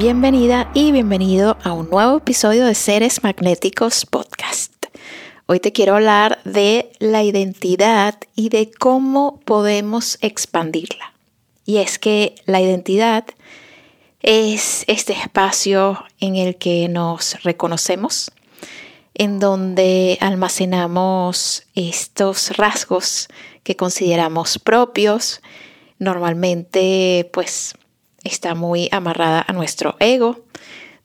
Bienvenida y bienvenido a un nuevo episodio de Seres Magnéticos Podcast. Hoy te quiero hablar de la identidad y de cómo podemos expandirla. Y es que la identidad es este espacio en el que nos reconocemos, en donde almacenamos estos rasgos que consideramos propios, normalmente pues está muy amarrada a nuestro ego,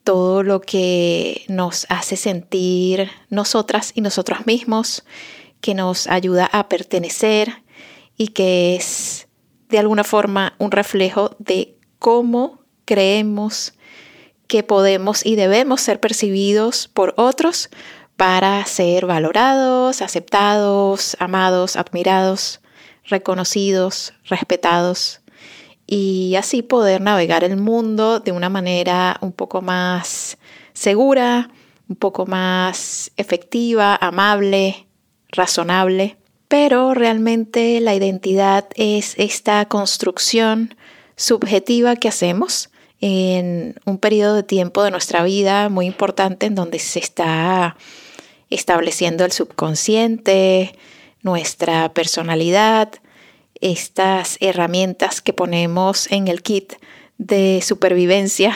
todo lo que nos hace sentir nosotras y nosotros mismos, que nos ayuda a pertenecer y que es de alguna forma un reflejo de cómo creemos que podemos y debemos ser percibidos por otros para ser valorados, aceptados, amados, admirados, reconocidos, respetados y así poder navegar el mundo de una manera un poco más segura, un poco más efectiva, amable, razonable. Pero realmente la identidad es esta construcción subjetiva que hacemos en un periodo de tiempo de nuestra vida muy importante en donde se está estableciendo el subconsciente, nuestra personalidad, estas herramientas que ponemos en el kit de supervivencia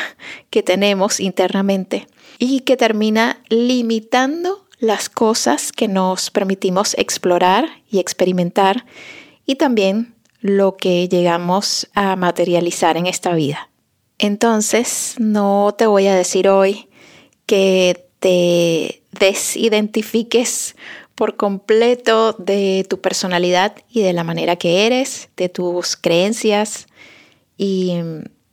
que tenemos internamente y que termina limitando las cosas que nos permitimos explorar y experimentar y también lo que llegamos a materializar en esta vida. Entonces, no te voy a decir hoy que te desidentifiques por completo de tu personalidad y de la manera que eres, de tus creencias y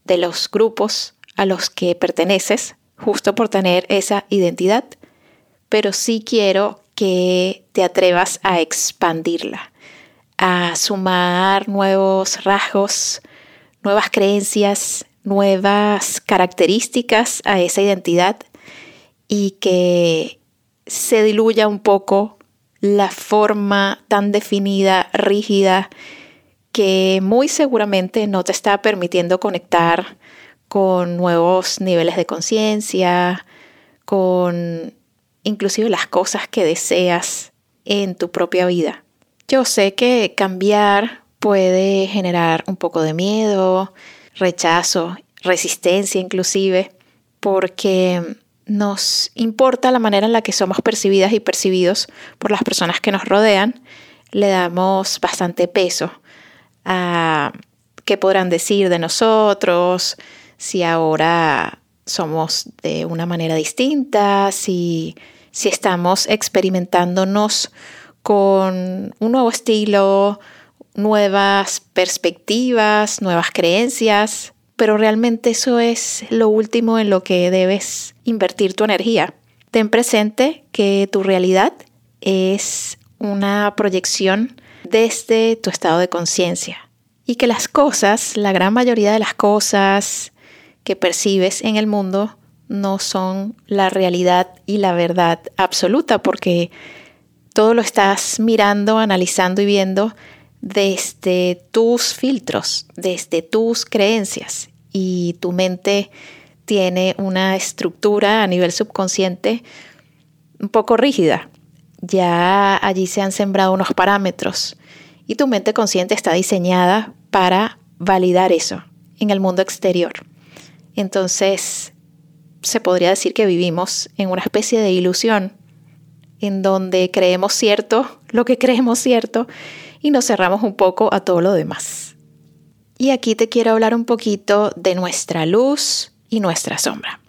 de los grupos a los que perteneces, justo por tener esa identidad, pero sí quiero que te atrevas a expandirla, a sumar nuevos rasgos, nuevas creencias, nuevas características a esa identidad y que se diluya un poco la forma tan definida, rígida, que muy seguramente no te está permitiendo conectar con nuevos niveles de conciencia, con inclusive las cosas que deseas en tu propia vida. Yo sé que cambiar puede generar un poco de miedo, rechazo, resistencia inclusive, porque nos importa la manera en la que somos percibidas y percibidos por las personas que nos rodean, le damos bastante peso a qué podrán decir de nosotros, si ahora somos de una manera distinta, si, si estamos experimentándonos con un nuevo estilo, nuevas perspectivas, nuevas creencias pero realmente eso es lo último en lo que debes invertir tu energía. Ten presente que tu realidad es una proyección desde tu estado de conciencia y que las cosas, la gran mayoría de las cosas que percibes en el mundo no son la realidad y la verdad absoluta porque todo lo estás mirando, analizando y viendo desde tus filtros, desde tus creencias y tu mente tiene una estructura a nivel subconsciente un poco rígida. Ya allí se han sembrado unos parámetros y tu mente consciente está diseñada para validar eso en el mundo exterior. Entonces, se podría decir que vivimos en una especie de ilusión en donde creemos cierto lo que creemos cierto y nos cerramos un poco a todo lo demás. Y aquí te quiero hablar un poquito de nuestra luz y nuestra sombra.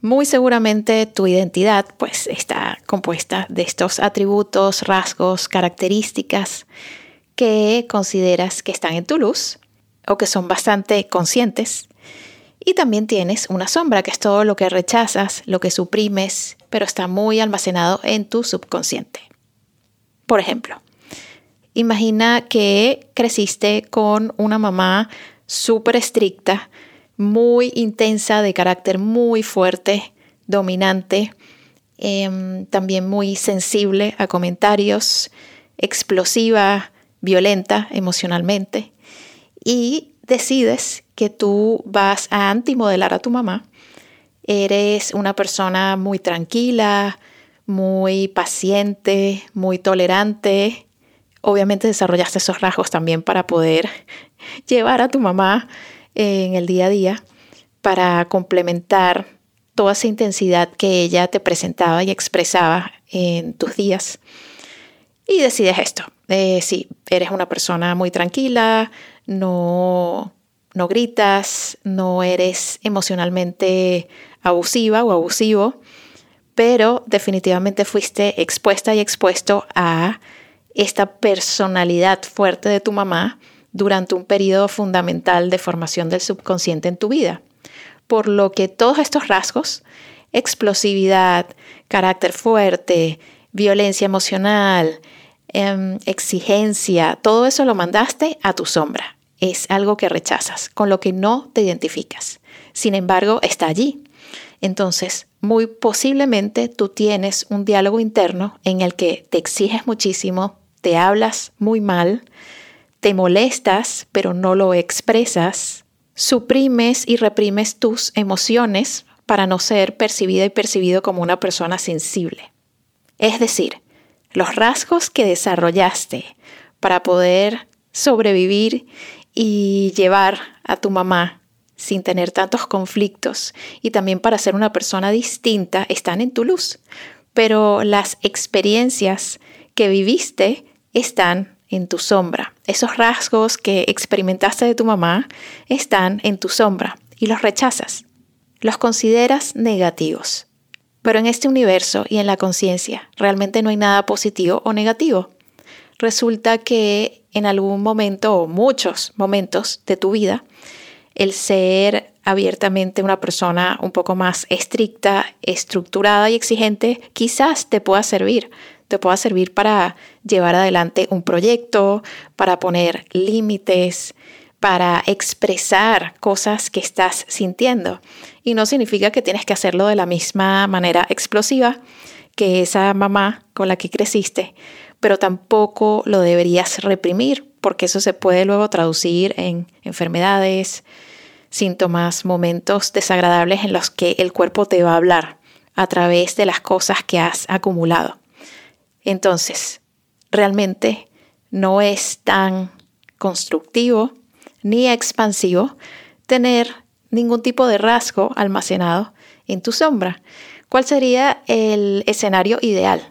Muy seguramente tu identidad pues está compuesta de estos atributos, rasgos, características que consideras que están en tu luz o que son bastante conscientes Y también tienes una sombra, que es todo lo que rechazas, lo que suprimes, pero está muy almacenado en tu subconsciente. Por ejemplo, imagina que creciste con una mamá súper estricta, muy intensa, de carácter muy fuerte, dominante, em, también muy sensible a comentarios, explosiva, violenta emocionalmente, y decides que tú vas a antimodelar a tu mamá. Eres una persona muy tranquila, muy paciente, muy tolerante. Obviamente desarrollaste esos rasgos también para poder llevar a tu mamá en el día a día, para complementar toda esa intensidad que ella te presentaba y expresaba en tus días. Y decides esto. Eh, sí, eres una persona muy tranquila, no, no gritas, no eres emocionalmente abusiva o abusivo, pero definitivamente fuiste expuesta y expuesto a esta personalidad fuerte de tu mamá durante un periodo fundamental de formación del subconsciente en tu vida. Por lo que todos estos rasgos, explosividad, carácter fuerte, violencia emocional, em, exigencia, todo eso lo mandaste a tu sombra. Es algo que rechazas, con lo que no te identificas. Sin embargo, está allí. Entonces, muy posiblemente tú tienes un diálogo interno en el que te exiges muchísimo, te hablas muy mal, te molestas pero no lo expresas, suprimes y reprimes tus emociones para no ser percibida y percibido como una persona sensible. Es decir, los rasgos que desarrollaste para poder sobrevivir y llevar a tu mamá sin tener tantos conflictos y también para ser una persona distinta están en tu luz. Pero las experiencias que viviste están en tu sombra. Esos rasgos que experimentaste de tu mamá están en tu sombra y los rechazas. Los consideras negativos. Pero en este universo y en la conciencia realmente no hay nada positivo o negativo. Resulta que en algún momento o muchos momentos de tu vida, el ser abiertamente una persona un poco más estricta, estructurada y exigente quizás te pueda servir te pueda servir para llevar adelante un proyecto, para poner límites, para expresar cosas que estás sintiendo. Y no significa que tienes que hacerlo de la misma manera explosiva que esa mamá con la que creciste, pero tampoco lo deberías reprimir porque eso se puede luego traducir en enfermedades, síntomas, momentos desagradables en los que el cuerpo te va a hablar a través de las cosas que has acumulado. Entonces, realmente no es tan constructivo ni expansivo tener ningún tipo de rasgo almacenado en tu sombra. ¿Cuál sería el escenario ideal?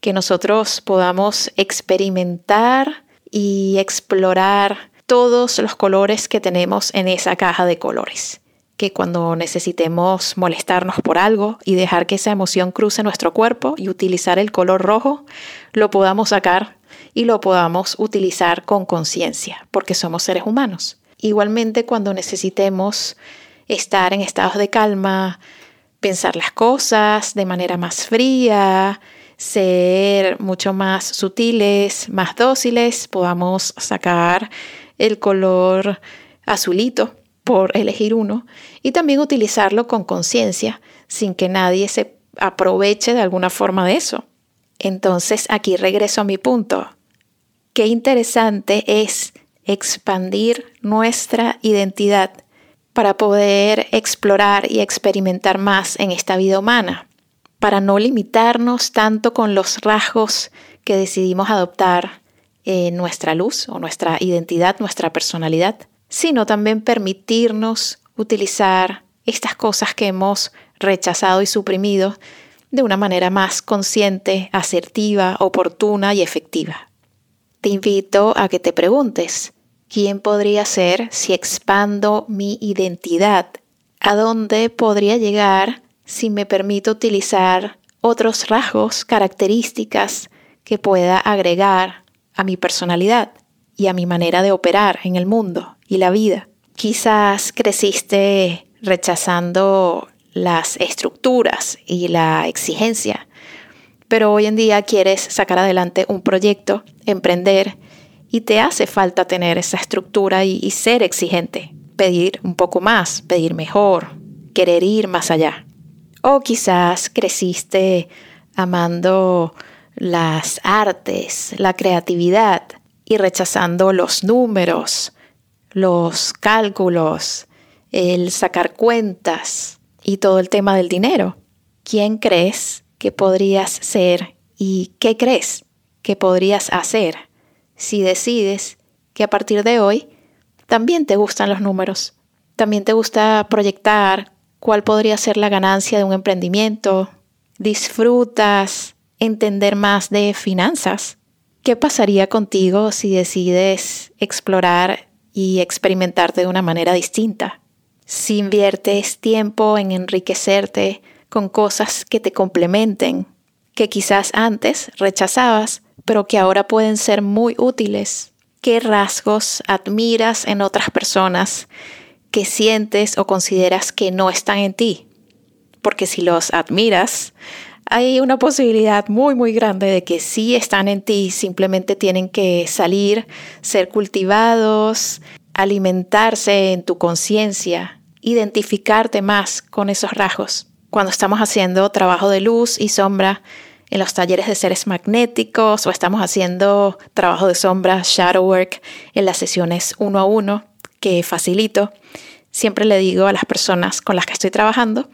Que nosotros podamos experimentar y explorar todos los colores que tenemos en esa caja de colores que cuando necesitemos molestarnos por algo y dejar que esa emoción cruce nuestro cuerpo y utilizar el color rojo, lo podamos sacar y lo podamos utilizar con conciencia, porque somos seres humanos. Igualmente cuando necesitemos estar en estados de calma, pensar las cosas de manera más fría, ser mucho más sutiles, más dóciles, podamos sacar el color azulito por elegir uno y también utilizarlo con conciencia sin que nadie se aproveche de alguna forma de eso. Entonces aquí regreso a mi punto. Qué interesante es expandir nuestra identidad para poder explorar y experimentar más en esta vida humana, para no limitarnos tanto con los rasgos que decidimos adoptar en nuestra luz o nuestra identidad, nuestra personalidad, sino también permitirnos utilizar estas cosas que hemos rechazado y suprimido de una manera más consciente, asertiva, oportuna y efectiva. Te invito a que te preguntes, ¿quién podría ser si expando mi identidad? ¿A dónde podría llegar si me permito utilizar otros rasgos, características que pueda agregar a mi personalidad y a mi manera de operar en el mundo? Y la vida. Quizás creciste rechazando las estructuras y la exigencia. Pero hoy en día quieres sacar adelante un proyecto, emprender, y te hace falta tener esa estructura y, ser exigente, pedir un poco más, pedir mejor, querer ir más allá. O quizás creciste amando las artes, la creatividad y rechazando los números, los cálculos, el sacar cuentas y todo el tema del dinero. ¿Quién crees que podrías ser y qué crees que podrías hacer si decides que a partir de hoy también te gustan los números? También te gusta proyectar cuál podría ser la ganancia de un emprendimiento. Disfrutas entender más de finanzas. ¿Qué pasaría contigo si decides explorar y experimentarte de una manera distinta? Si inviertes tiempo en enriquecerte con cosas que te complementen, que quizás antes rechazabas, pero que ahora pueden ser muy útiles. ¿Qué rasgos admiras en otras personas que sientes o consideras que no están en ti? Porque si los admiras, hay una posibilidad muy, muy grande de que sí están en ti, simplemente tienen que salir, ser cultivados, alimentarse en tu conciencia, identificarte más con esos rasgos. Cuando estamos haciendo trabajo de luz y sombra en los talleres de seres magnéticos o estamos haciendo trabajo de sombra, shadow work, en las sesiones uno a uno que facilito, siempre le digo a las personas con las que estoy trabajando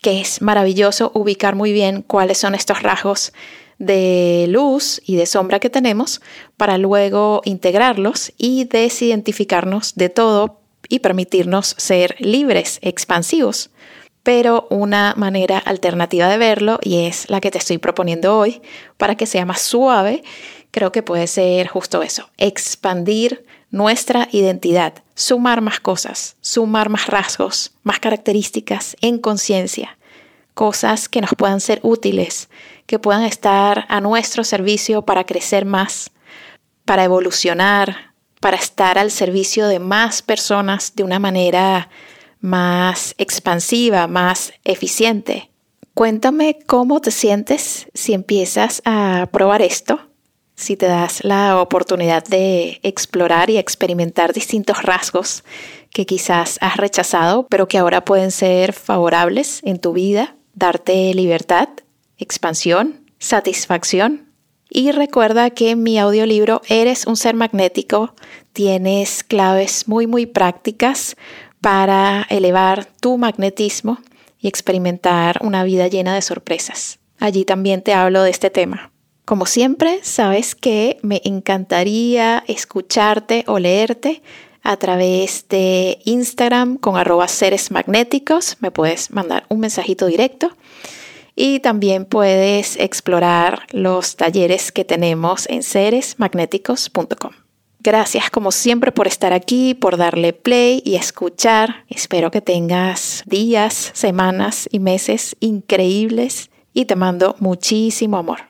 que es maravilloso ubicar muy bien cuáles son estos rasgos de luz y de sombra que tenemos para luego integrarlos y desidentificarnos de todo y permitirnos ser libres, expansivos. Pero una manera alternativa de verlo, y es la que te estoy proponiendo hoy, para que sea más suave, creo que puede ser justo eso, expandir nuestra identidad, sumar más cosas, sumar más rasgos, más características en conciencia, cosas que nos puedan ser útiles, que puedan estar a nuestro servicio para crecer más, para evolucionar, para estar al servicio de más personas de una manera más expansiva, más eficiente. Cuéntame cómo te sientes si empiezas a probar esto si te das la oportunidad de explorar y experimentar distintos rasgos que quizás has rechazado, pero que ahora pueden ser favorables en tu vida, darte libertad, expansión, satisfacción. Y recuerda que en mi audiolibro Eres un ser magnético tienes claves muy muy prácticas para elevar tu magnetismo y experimentar una vida llena de sorpresas. Allí también te hablo de este tema. Como siempre, sabes que me encantaría escucharte o leerte a través de Instagram con arroba seres magnéticos. Me puedes mandar un mensajito directo. Y también puedes explorar los talleres que tenemos en seresmagnéticos.com. Gracias como siempre por estar aquí, por darle play y escuchar. Espero que tengas días, semanas y meses increíbles y te mando muchísimo amor.